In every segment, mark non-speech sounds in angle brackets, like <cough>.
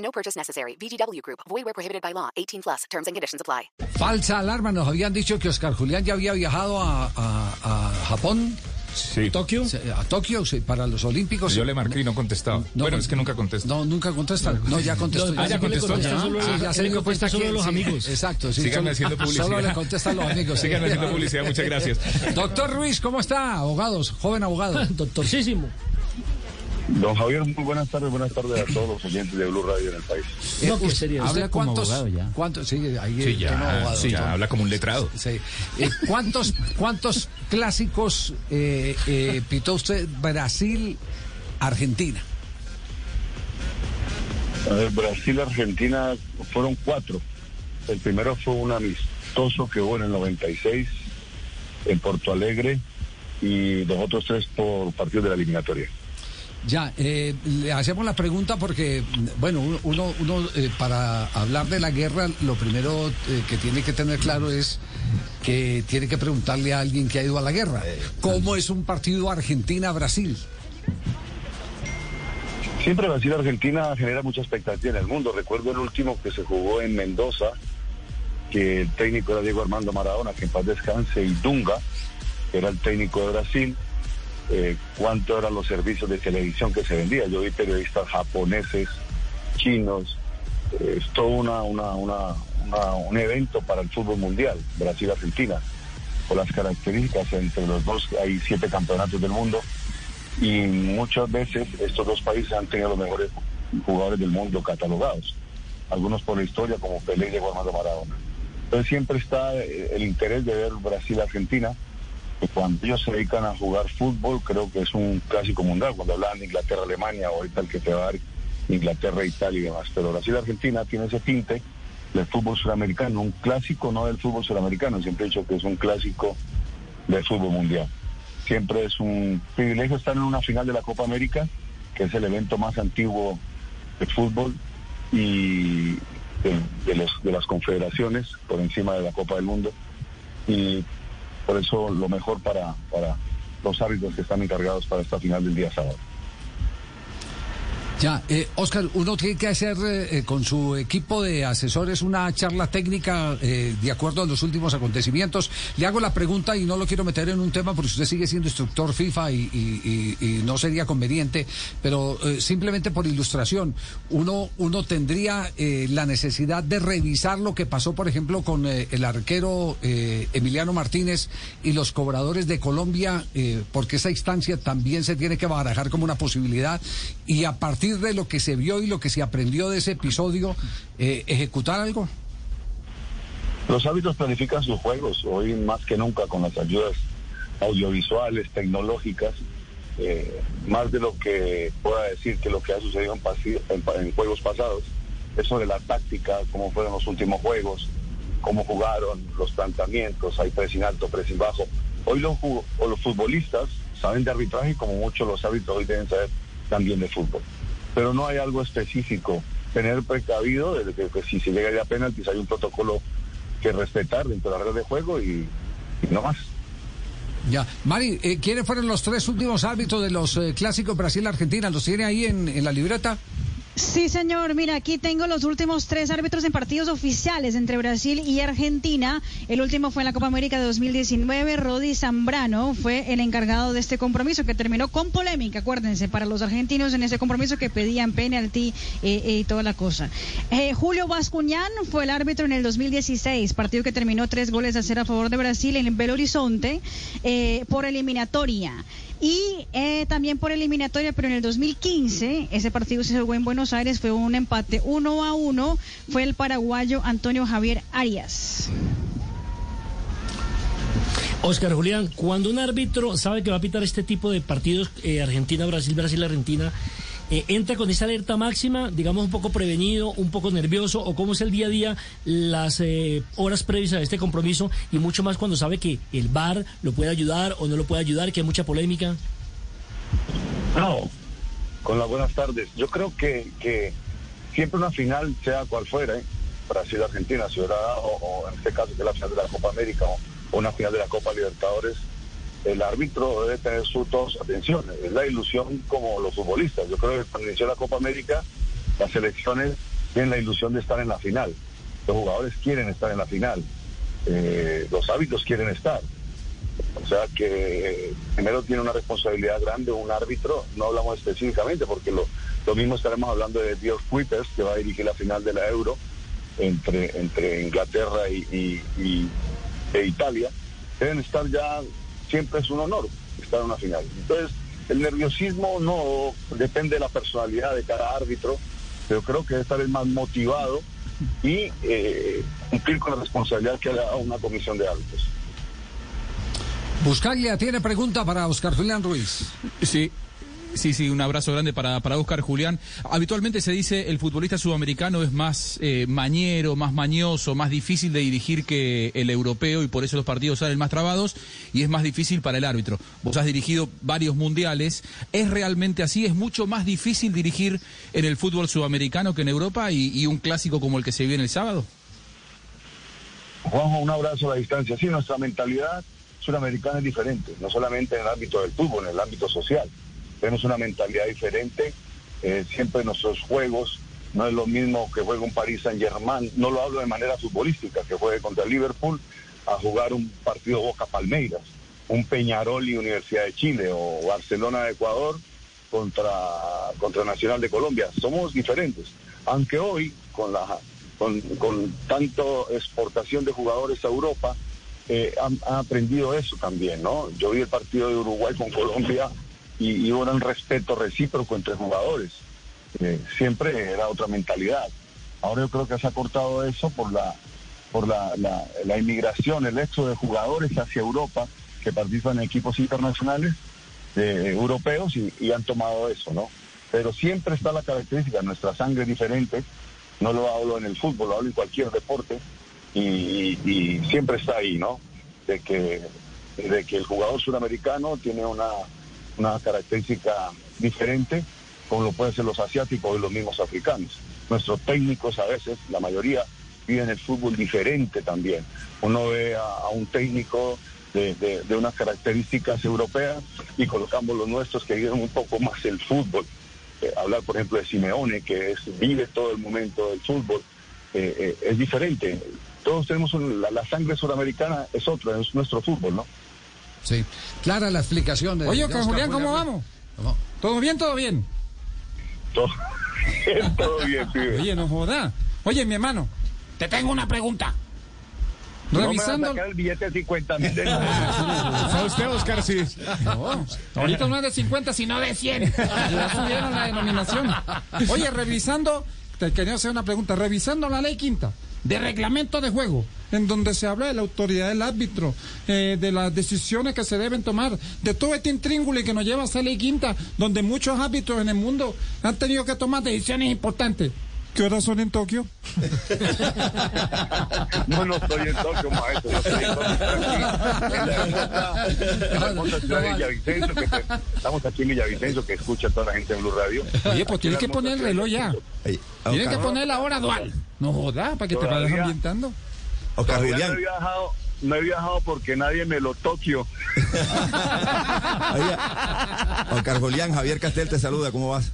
No purchase necessary. VGW Group. Void where prohibited by law. 18 plus. Terms and conditions apply. Falsa alarma. Nos habían dicho que Oscar Julián ya había viajado a, a- a Japón. Sí. ¿Tokio? A Tokio, sí, para los Olímpicos. Yo le marqué y no contestaba. No, bueno, con- es que nunca contesta. No, nunca contesta. No, ya contestó. Ah, ya contestó, ya. Sí, Ah, ya se él le dio cuenta contesta solo que a los sí, amigos. Exacto. Sí, solo- haciendo publicidad. Solo le contestan los amigos. sí. Sigan haciendo publicidad, muchas gracias. <laughs> Doctor Ruiz, ¿cómo está? Abogados, joven abogado. <laughs> Doctorcísimo. Don Javier, muy buenas tardes, buenas tardes a todos los oyentes de Blue Radio en el país. No, serio. ¿Habla como cuántos? abogado ya. ¿Cuántos? Sí, ahí ya, abogado, sí, tono. ya habla como un letrado. Sí. Eh, ¿cuántos, ¿Cuántos clásicos eh, eh, pitó usted Brasil-Argentina? A ver, Brasil, Argentina fueron cuatro. El primero fue un amistoso que hubo en el 96 en Porto Alegre y los otros tres por partidos de la eliminatoria. Ya, eh, le hacemos la pregunta porque, bueno, uno, uno, eh, para hablar de la guerra, lo primero eh, que tiene que tener claro es que tiene que preguntarle a alguien que ha ido a la guerra. ¿Cómo es un partido Argentina-Brasil? Siempre Brasil-Argentina genera mucha expectativa en el mundo. Recuerdo el último que se jugó en Mendoza, que el técnico era Diego Armando Maradona, que en paz descanse, y Dunga, que era el técnico de Brasil. Eh, ¿Cuánto eran los servicios de televisión que se vendía? Yo vi periodistas japoneses, chinos. eh, es todo una, una, una- un evento para el fútbol mundial, Brasil-Argentina. Por las características, entre los dos hay siete campeonatos del mundo y muchas veces estos dos países han tenido los mejores jugadores del mundo catalogados, algunos por la historia como Pelé y Armando Maradona. Entonces siempre está eh, el interés de ver Brasil-Argentina, cuando ellos se dedican a jugar fútbol creo que es un clásico mundial, cuando hablan de Inglaterra-Alemania o ahorita el que te va a dar Inglaterra-Italia y demás, pero Brasil-Argentina tiene ese tinte del fútbol suramericano, un clásico no del fútbol suramericano, siempre he dicho que es un clásico del fútbol mundial. Siempre es un privilegio estar en una final de la Copa América, que es el evento más antiguo de fútbol y de, de los, de las confederaciones por encima de la Copa del Mundo. Y por eso lo mejor para, para los árbitros que están encargados para esta final del día sábado. Ya, eh, Oscar, uno tiene que hacer eh, eh, con su equipo de asesores una charla técnica eh, de acuerdo a los últimos acontecimientos. Le hago la pregunta y no lo quiero meter en un tema porque usted sigue siendo instructor FIFA y, no sería conveniente, pero simplemente por ilustración, uno, uno tendría la necesidad de revisar lo que pasó, por ejemplo, con el arquero Emiliano Martínez y los cobradores de Colombia, porque esa instancia también se tiene que barajar como una posibilidad y a partir de lo que se vio y lo que se aprendió de ese episodio, eh, ejecutar algo. Los árbitros planifican sus juegos, hoy más que nunca con las ayudas audiovisuales, tecnológicas, eh, más de lo que pueda decir que lo que ha sucedido en, en en juegos pasados, es sobre la táctica, cómo fueron los últimos juegos, cómo jugaron, los planteamientos, hay pressing alto, pressing bajo. Hoy los, o los futbolistas saben de arbitraje como muchos los árbitros hoy deben saber también de fútbol. Pero no hay algo específico. Tener precavido desde que, si se llega ya a penaltis hay un protocolo que respetar dentro de la red de juego y, no más. Ya, Mari, eh, ¿quiénes fueron los tres últimos árbitros de los eh, clásicos Brasil-Argentina? ¿Los tiene ahí en la libreta? Sí, señor. Mira, aquí tengo los últimos tres árbitros en partidos oficiales entre Brasil y Argentina. El último fue en la Copa América de 2019. Rodi Zambrano fue el encargado de este compromiso que terminó con polémica, acuérdense, para los argentinos en ese compromiso que pedían penalti eh, eh, y toda la cosa. Eh, Julio Bascuñán fue el árbitro en el 2016, partido que terminó tres goles a cero a favor de Brasil en Belo Horizonte eh, por eliminatoria. Y eh, también por eliminatoria, pero en el 2015, ese partido se jugó en Buenos Aires, fue un empate uno a uno, fue el paraguayo Antonio Javier Arias. Oscar Julián, cuando un árbitro sabe que va a pitar este tipo de partidos, eh, Argentina-Brasil, Brasil-Argentina, eh, entra con esa alerta máxima, digamos un poco prevenido, un poco nervioso, o cómo es el día a día, las eh, horas previas a este compromiso, y mucho más cuando sabe que el VAR lo puede ayudar o no lo puede ayudar, que hay mucha polémica. No, con las buenas tardes. Yo creo que, que siempre una final, sea cual fuera, ¿eh? Brasil-Argentina, si dado, o en este caso que es la final de la Copa América o, o una final de la Copa Libertadores, el árbitro debe tener su toda su atención. Es la ilusión como los futbolistas. Yo creo que cuando inició la Copa América, las selecciones tienen la ilusión de estar en la final. Los jugadores quieren estar en la final. Eh, los hábitos quieren estar. O sea que eh, primero tiene una responsabilidad grande un árbitro, no hablamos específicamente porque lo, lo mismo estaremos hablando de Dios Kuipers, que va a dirigir la final de la Euro entre, entre Inglaterra y- e Italia. Deben estar ya, siempre es un honor estar en una final. Entonces, el nerviosismo no depende de la personalidad de cada árbitro, pero creo que debe estar el más motivado y eh, cumplir con la responsabilidad que le da una comisión de árbitros. Buscaglia tiene pregunta para Oscar Julián Ruiz. Sí. Sí, sí, un abrazo grande para, para Oscar Julián. Habitualmente se dice el futbolista sudamericano es más eh, mañero, más mañoso, más difícil de dirigir que el europeo y por eso los partidos salen más trabados y es más difícil para el árbitro. Vos has dirigido varios mundiales. ¿Es realmente así? ¿Es mucho más difícil dirigir en el fútbol sudamericano que en Europa y, y un clásico como el que se viene el sábado? Juanjo, un abrazo a la distancia. Sí, nuestra mentalidad sudamericana es diferente, no solamente en el ámbito del fútbol, en el ámbito social. Tenemos una mentalidad diferente, eh, siempre nuestros juegos no es lo mismo que juega un Paris Saint Germain, no lo hablo de manera futbolística, que juegue contra Liverpool a jugar un partido Boca Palmeiras, un Peñarol y Universidad de Chile o Barcelona de Ecuador contra, contra Nacional de Colombia. Somos diferentes, aunque hoy con la con, con tanto exportación de jugadores a Europa, eh, han aprendido eso también, ¿no? Yo vi el partido de Uruguay con Colombia y, y hubo un respeto recíproco entre jugadores. Eh, siempre era otra mentalidad. Ahora yo creo que se ha cortado eso por la por la, la, inmigración, el hecho de jugadores hacia Europa que participan en equipos internacionales eh, europeos y, han tomado eso, ¿no? Pero siempre está la característica, nuestra sangre diferente, no lo hablo en el fútbol, lo hablo en cualquier deporte y, y- y siempre está ahí, ¿no? De que, de que el jugador suramericano tiene una, una característica diferente, como lo pueden ser los asiáticos y los mismos africanos. Nuestros técnicos a veces, la mayoría, viven el fútbol diferente también. Uno ve a, un técnico de, de- unas características europeas y colocamos los nuestros que viven un poco más el fútbol. Eh, hablar, por ejemplo, de Simeone, que es, vive todo el momento del fútbol, eh, eh, es diferente. Todos tenemos la, la sangre sudamericana, es otra, es nuestro fútbol, ¿no? Sí. Clara la explicación de. Oye, Oscar Julián, ¿cómo Ruiz. vamos? ¿Cómo? ¿Todo bien, todo bien? Todo, todo bien, pibe. Oye, no joda. Oye, mi hermano, te tengo una pregunta. No me Revisando... van a sacar el billete de 50 mil de <laughs> ¿Sabe usted, Oscar? Sí. No, ahorita no es de 50, sino de 100. Ya subieron la denominación. Oye, revisando, te quería hacer una pregunta. Revisando la ley quinta de reglamento de juego, en donde se habla de la autoridad del árbitro, eh, de las decisiones que se deben tomar, de todo este intríngulo que nos lleva a esa ley quinta, donde muchos árbitros en el mundo han tenido que tomar decisiones importantes. ¿Qué horas son en Tokio? <laughs> No, no estoy en Tokio, maestro. No estoy en Tokio. En en Villavicencio, que estamos aquí en Villavicencio, que escucha a toda la gente de Blue Radio. Oye, pues tienes que poner el reloj ya. Tienes que poner la hora dual. No joda, para que te vayas ambientando. Julián, No he viajado, no he viajado porque nadie me lo oye, Oscar Julián, Javier Castel te saluda, ¿cómo vas?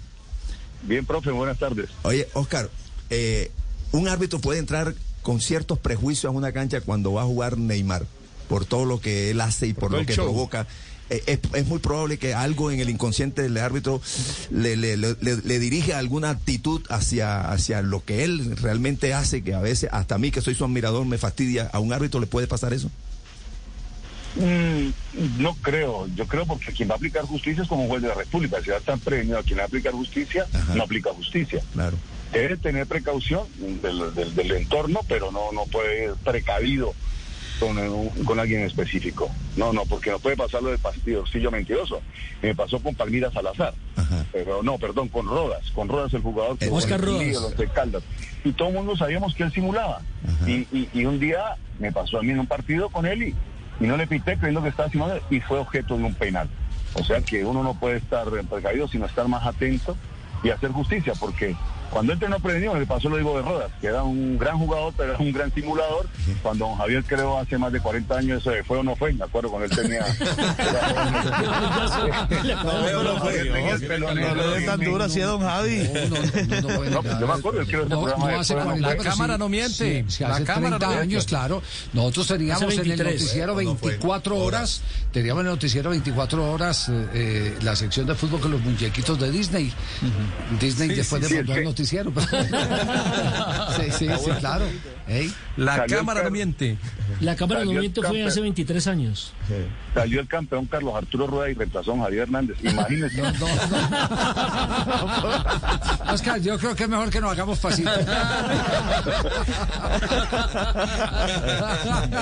Bien, profe, buenas tardes. Oye, Oscar, eh, un árbitro puede entrar con ciertos prejuicios a una cancha cuando va a jugar Neymar, por todo lo que él hace y por, lo que show. provoca. Eh, es, es muy probable que algo en el inconsciente del árbitro le, le- le- le- le dirige alguna actitud hacia, hacia lo que él realmente hace, que a veces, hasta a mí que soy su admirador, me fastidia. ¿A un árbitro le puede pasar eso? Mm, no creo, yo creo porque quien va a aplicar justicia es como un juez de la República. Si da tan premio a quien va a aplicar justicia, Ajá. no aplica justicia. Claro. Debe tener precaución del, del- del entorno, pero no, no puede ir precavido con, un- con alguien específico. No, no, porque no puede pasar lo de Pastillo mentiroso. Me pasó con Palmira Salazar. Pero no, perdón, con Rodas. Con Rodas el jugador que Oscar en el Rodas. Lío, los de Caldas. Y todo el mundo sabíamos que él simulaba. Y, y- y un día me pasó a mí en un partido con él y, y no le pité creyendo que estaba simulando y fue objeto de un penal. O sea que uno no puede estar precavido, sino estar más atento y hacer justicia, porque cuando él no prevenido, le pasó lo digo de Rodas, que era un gran jugador, pero era un gran simulador. Cuando don Javier creó hace más de 40 años, eso de fue o no fue, me acuerdo cuando él tenía... <laughs> No, le den tan duro así a don Javi. No, pues yo me acuerdo, él creó ese No, programa no de hace Fue o no 40, Fue. pero cámara no miente. La hace cámara 30 no miente. años, claro. Nosotros teníamos en el 23. noticiero No, no fue. 24 horas, teníamos en el noticiero 24 horas eh, eh, la sección de fútbol con los muñequitos de Disney. Disney después de sí, mandó es el que- noticiero. <laughs> sí, sí, sí, claro. Ey. La Salió cámara no miente. La cámara el movimiento fue hace 23 años. Salió el campeón Carlos Arturo Rueda y reemplazó a Javier Hernández. Imagínese. No, no, no. <laughs> Oscar, yo creo que es mejor que nos hagamos pasito.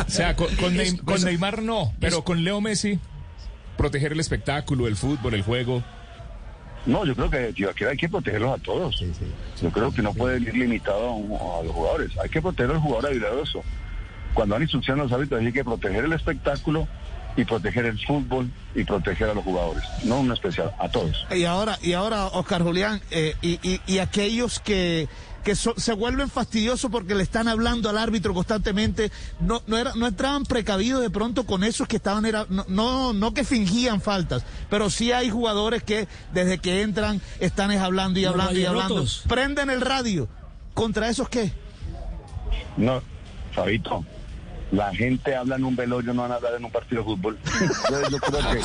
O sea, con, con Neym- con Neymar no, pero con Leo Messi, proteger el espectáculo, el fútbol, el juego. No, yo creo que hay que protegerlos a todos. Yo creo que no puede ir limitado a, un- a los jugadores. Hay que proteger al jugador habilidoso. Cuando dan instrucciones a los árbitros hay que proteger el espectáculo y proteger el fútbol y proteger a los jugadores. No un especial, a todos. Y ahora, y ahora, Oscar Julián, eh, y, y- y aquellos que, que so- se vuelven fastidiosos porque le están hablando al árbitro constantemente, no, no, era, no entraban precavidos de pronto con esos que estaban, era, no, no, no que fingían faltas, pero sí hay jugadores que desde que entran están es hablando y hablando y hablando. Prenden el radio. ¿Contra esos qué? No, Fabito, la gente habla en un velorio, no van a hablar en un partido de fútbol. <laughs> Entonces yo creo que,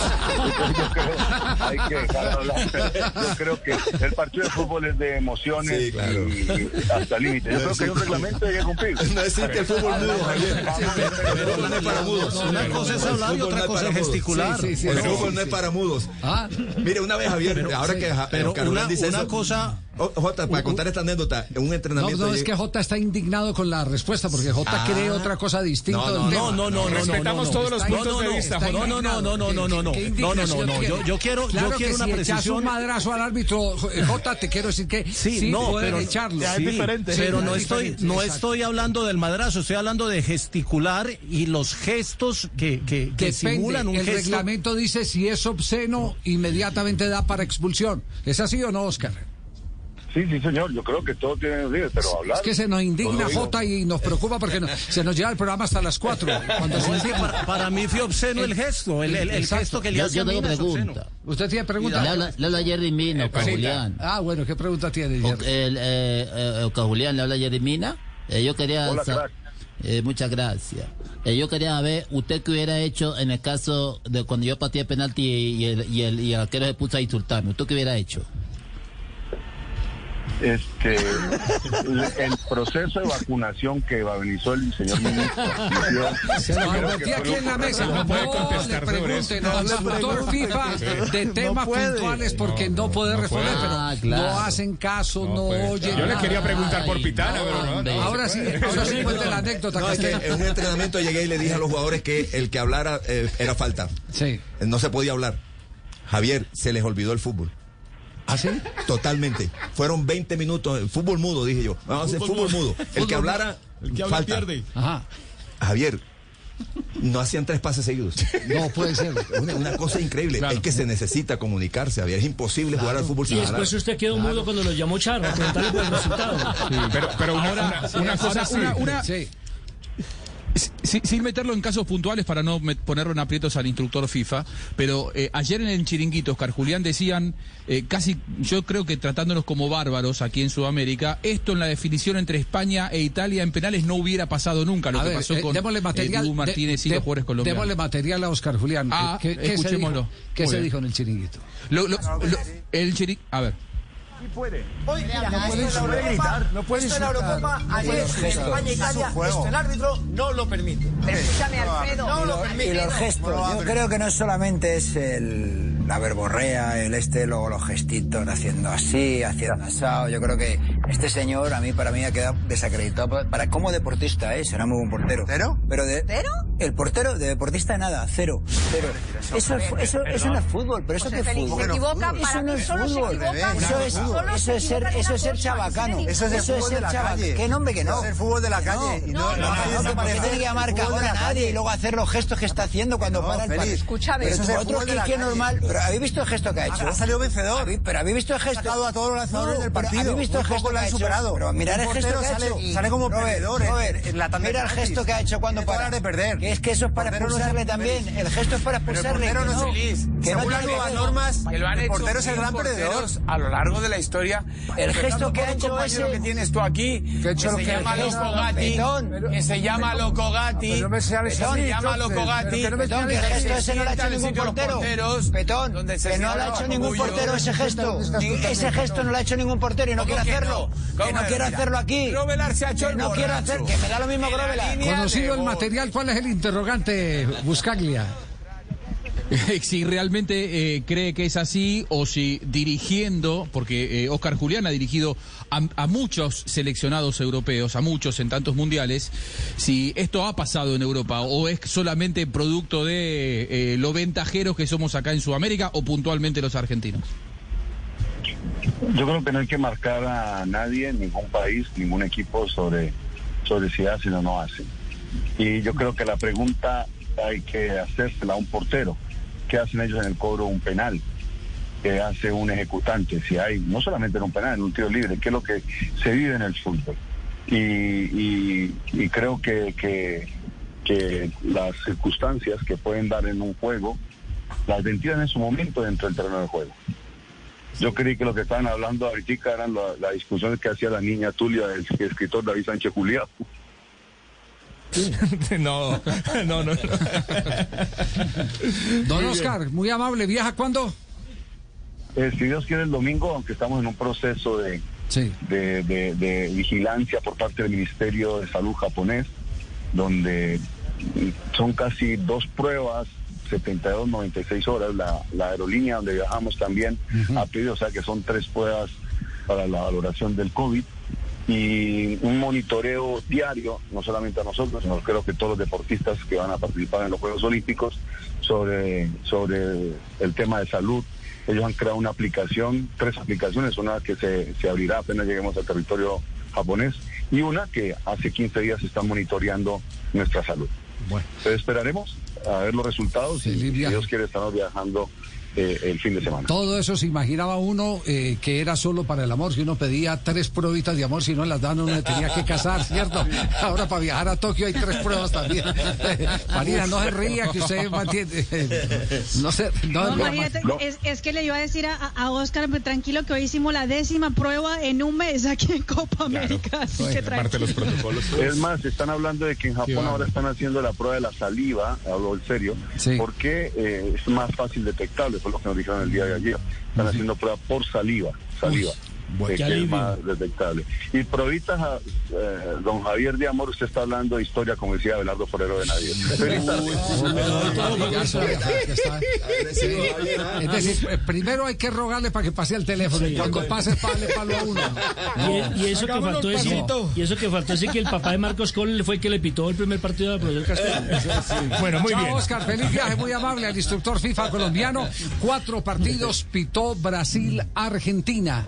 yo creo, hay que dejar de hablar. Yo creo que el partido de fútbol es de emociones Sí, claro. y, y hasta el límite. Yo creo que hay un reglamento y hay que cumplir. <laughs> No existe el fútbol mudo, Javier. El fútbol no es para mudos. Una cosa es hablar y otra cosa es gesticular. El fútbol no es para mudos. Ah. Mire, una vez, Javier, ahora que Oscar una- dice una eso- cosa- Oh, Jota, para contar esta anécdota, un entrenamiento. No, no, es que Jota está indignado con la respuesta, porque Jota ah. cree otra cosa distinta. No, no, no, no, Respetamos todos los puntos de vista, No, no, no, no, no, no, no, no. No, no, no, Yo, quiero, yo quiero una precisión. un madrazo al árbitro, eh, Jota, te quiero decir que sí, no, pero, echarlo. Pero no estoy, no estoy hablando del madrazo, estoy hablando de gesticular y los gestos que, que, que simulan un gesto. El reglamento dice si es obsceno, inmediatamente da para expulsión. ¿Es así o no, Oscar? Sí, sí, señor. Yo creo que todo tiene límites, pero hablar. Es que se nos indigna no lo digo. J y nos preocupa porque no- se nos lleva el programa hasta las 4. Cuando se No, <laughs> es que indigna. para, para mí fue obsceno el gesto, el, el, el gesto que le Yo, hace yo a Mina obsceno. pregunta. ¿Usted tiene pregunta? Le habla, le habla Jerry Mina, Oscar Julián. Ah, bueno, ¿qué pregunta tiene? O- Jerry? el, eh, eh, Julián, le habla Jerry Mina. Eh, yo quería... Hola, crack. eh, muchas gracias. Eh, yo quería saber, ¿usted qué hubiera hecho en el caso de cuando yo pateé penalti y, y el, y, el, y el arquero se puso a insultarme? ¿Usted qué hubiera hecho? Este, el, proceso de vacunación que organizó el señor ministro. Se lo fue aquí en la mesa. No puede contestar sobre eso. pregunten al instructor FIFA de temas puntuales porque no, puede responder, puede. pero Ah, claro. no hacen caso, no, oyen. Yo le quería preguntar por Pitana, no, pero no, no. Ahora sí, ahora sí <laughs> cuente la anécdota. No, es que Castillo. en un entrenamiento llegué y le dije a los jugadores que el que hablara eh, era falta. Sí. No se podía hablar. Javier, se les olvidó el fútbol. ¿Ah, sí? Totalmente. Fueron 20 minutos. el Fútbol mudo, dije yo. Vamos a hacer fútbol mudo. El que hablara, falta. Ajá. Javier, no hacían tres pases seguidos. No puede ser. Una, una cosa increíble. Es que se necesita comunicarse, Javier. Es imposible jugar al fútbol Y sin hablar. después usted quedó mudo cuando lo llamó Charra, preguntarle por el resultado. Pero, pero una, una, una cosa Ahora, sí. una- una- Sí. Si- sin meterlo en casos puntuales para no ponerlo en aprietos al instructor FIFA, pero eh, ayer en el chiringuito, Oscar Julián decían, eh, casi yo creo que tratándonos como bárbaros aquí en Sudamérica, esto en la definición entre España e Italia en penales no hubiera pasado nunca, lo A que ver, pasó eh, con material. de- Martínez y de- los jugadores colombianos. Démosle material a Oscar Julián. Ah, ¿Qué, qué se escuchémoslo. dijo, ¿Qué Muy se bien. dijo en el chiringuito? Lo- lo- lo- el chiringuito, a ver. Hoy, mira, esto en la Eurocopa, no puede esto en la Eurocopa, no ayer puede en. España Italia, esto el árbitro no lo permite. Escúchame, Alfredo. No lo- permite. y los gestos. Yo creo que no solamente es el, la verborrea, el este, luego los gestitos haciendo así, haciendo asado. Yo creo que Este señor a mí para mí ha quedado desacreditado para, para- como deportista, ¿eh? será muy buen portero. ¿Cero? Pero de ¿Cero? El portero de deportista nada, cero, cero. Eso, es, eso, eso no es fútbol, pero eso José qué es fútbol. se equivoca, Eso para no mí es solo se equivoca, Eso es, solo se eso es ser, eso es ser chabacano. Eso es el fútbol de la calle. ¿Qué nombre que no? Eso es el fútbol de la calle. No- no, no, no, nadie no, se ¿por qué parece tiene que llamar cagón a nadie y luego hacer los gestos que está haciendo cuando No, para el partido? escúchame. Pero Eso es el vosotros fútbol de que la que es calle. normal. Pero ¿habéis visto el gesto que ha hecho? Ha salido vencedor. ¿Habéis- Pero ¿habéis visto el Ha gesto? sacado a todos los lanzadores No, del pero partido. ¿Habéis visto el gesto poco que ha hecho? superado. Pero mirar el gesto que ha sale- hecho. sale como perdedor, eh, Mira el gesto que ha hecho cuando para. de perder. Que es que eso es para expulsarle también. El gesto es para Pero el expulsarle. portero no es. Que no Según las tiene nuevas normas, que lo han el hecho portero es el gran perdedor. a lo largo de la historia. El gesto que ha hecho ese- que tienes tú aquí, que, se que- llama el Loco gesto- Gatti, que se llama Loco Gatti, que se llama Loco Gatti, que así. se Ese no lo ha hecho el ningún portero. Petón, que no lo ha hecho ningún portero ese gesto. Ese gesto no lo ha hecho ningún portero y no ¿Cómo quiere que hacerlo. no? Que no ¿Cómo quiere hacerlo aquí. Grovelar se ha hecho Que el no quiere hacer, que me da lo mismo Grovelar. Conocido el material, ¿cuál es el interrogante, Buscaglia? <laughs> si realmente eh, cree que es así o si dirigiendo, porque eh, Oscar Julián ha dirigido a, a muchos seleccionados europeos, a muchos en tantos mundiales, si esto ha pasado en Europa o es solamente producto de eh, lo ventajeros que somos acá en Sudamérica o puntualmente los argentinos. Yo creo que no hay que marcar a nadie, ningún país, ningún equipo sobre, sobre si hacen o no hacen. Y yo creo que la pregunta hay que hacérsela a un portero. ¿Qué hacen ellos en el cobro un penal? ¿Qué hace un ejecutante? Si hay, no solamente en un penal, en un tiro libre, ¿qué es lo que se vive en el fútbol? Y, creo que, que, que las circunstancias que pueden dar en un juego las ventilan en su momento dentro del terreno de juego. Yo creí que lo que estaban hablando ahorita eran la- las discusiones que hacía la niña Tulia del escritor David Sánchez Julián. <laughs> no, no, no. Don Oscar, muy amable, ¿viaja cuándo? Eh, si Dios quiere el domingo, aunque estamos en un proceso de, de, de- de vigilancia por parte del Ministerio de Salud japonés, donde son casi dos pruebas, 72, 96 horas, la, la aerolínea donde viajamos también ha pedido, o sea que son tres pruebas para la valoración del COVID y un monitoreo diario, no solamente a nosotros, sino creo que todos los deportistas que van a participar en los Juegos Olímpicos sobre, sobre el tema de salud. Ellos han creado una aplicación, tres aplicaciones, una que se, se abrirá apenas lleguemos al territorio japonés y una que hace 15 días está monitoreando nuestra salud. Bueno. Entonces esperaremos a ver los resultados y si Dios quiere estamos viajando eh, el fin de semana. Todo eso se imaginaba uno eh, que era solo para el amor, si uno pedía tres pruebitas de amor, si no las dan uno le tenía que casar, ¿cierto? <laughs> Ahora para viajar a Tokio hay tres pruebas también. <laughs> Marina, no se ría que usted <laughs> mantiene... No sé, no, No, no, imagínate, no. es, es que le iba a decir a, a Oscar, pues, tranquilo, que hoy hicimos la décima prueba en un mes aquí en Copa América. Así que tranquilo. Es más, están hablando de que en Japón ahora están haciendo la prueba de la saliva, hablo en serio, porque eh, es más fácil detectable, fue lo que nos dijeron el día de ayer. Están haciendo prueba por saliva, saliva. Eh, que es más detectable. Y a, eh, don Javier de Amor, usted está hablando de historia, como decía Abelardo Forero de Nadie. Es decir, eh, primero hay que rogarle para que pase el teléfono y cuando pase, pale palo a uno. Y, y eso que faltó decir, pasito. y eso que faltó decir que el papá de Marcos Cole fue el que le pitó el primer partido del profesor Castellano. Bueno, muy Chao, bien. Oscar, feliz viaje, muy amable al instructor FIFA colombiano. Cuatro partidos pitó Brasil-Argentina,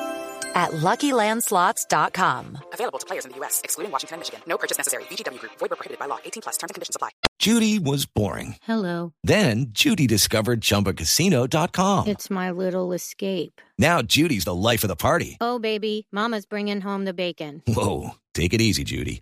at LuckyLandSlots.com. Available to players in the U.S., excluding Washington and Michigan. No purchase necessary. VGW Group. Void where prohibited by law. 18 plus. Terms and conditions apply. Judy was boring. Hello. Then Judy discovered ChumbaCasino.com. It's my little escape. Now Judy's the life of the party. Oh, baby, Mama's bringing home the bacon. Whoa, take it easy, Judy.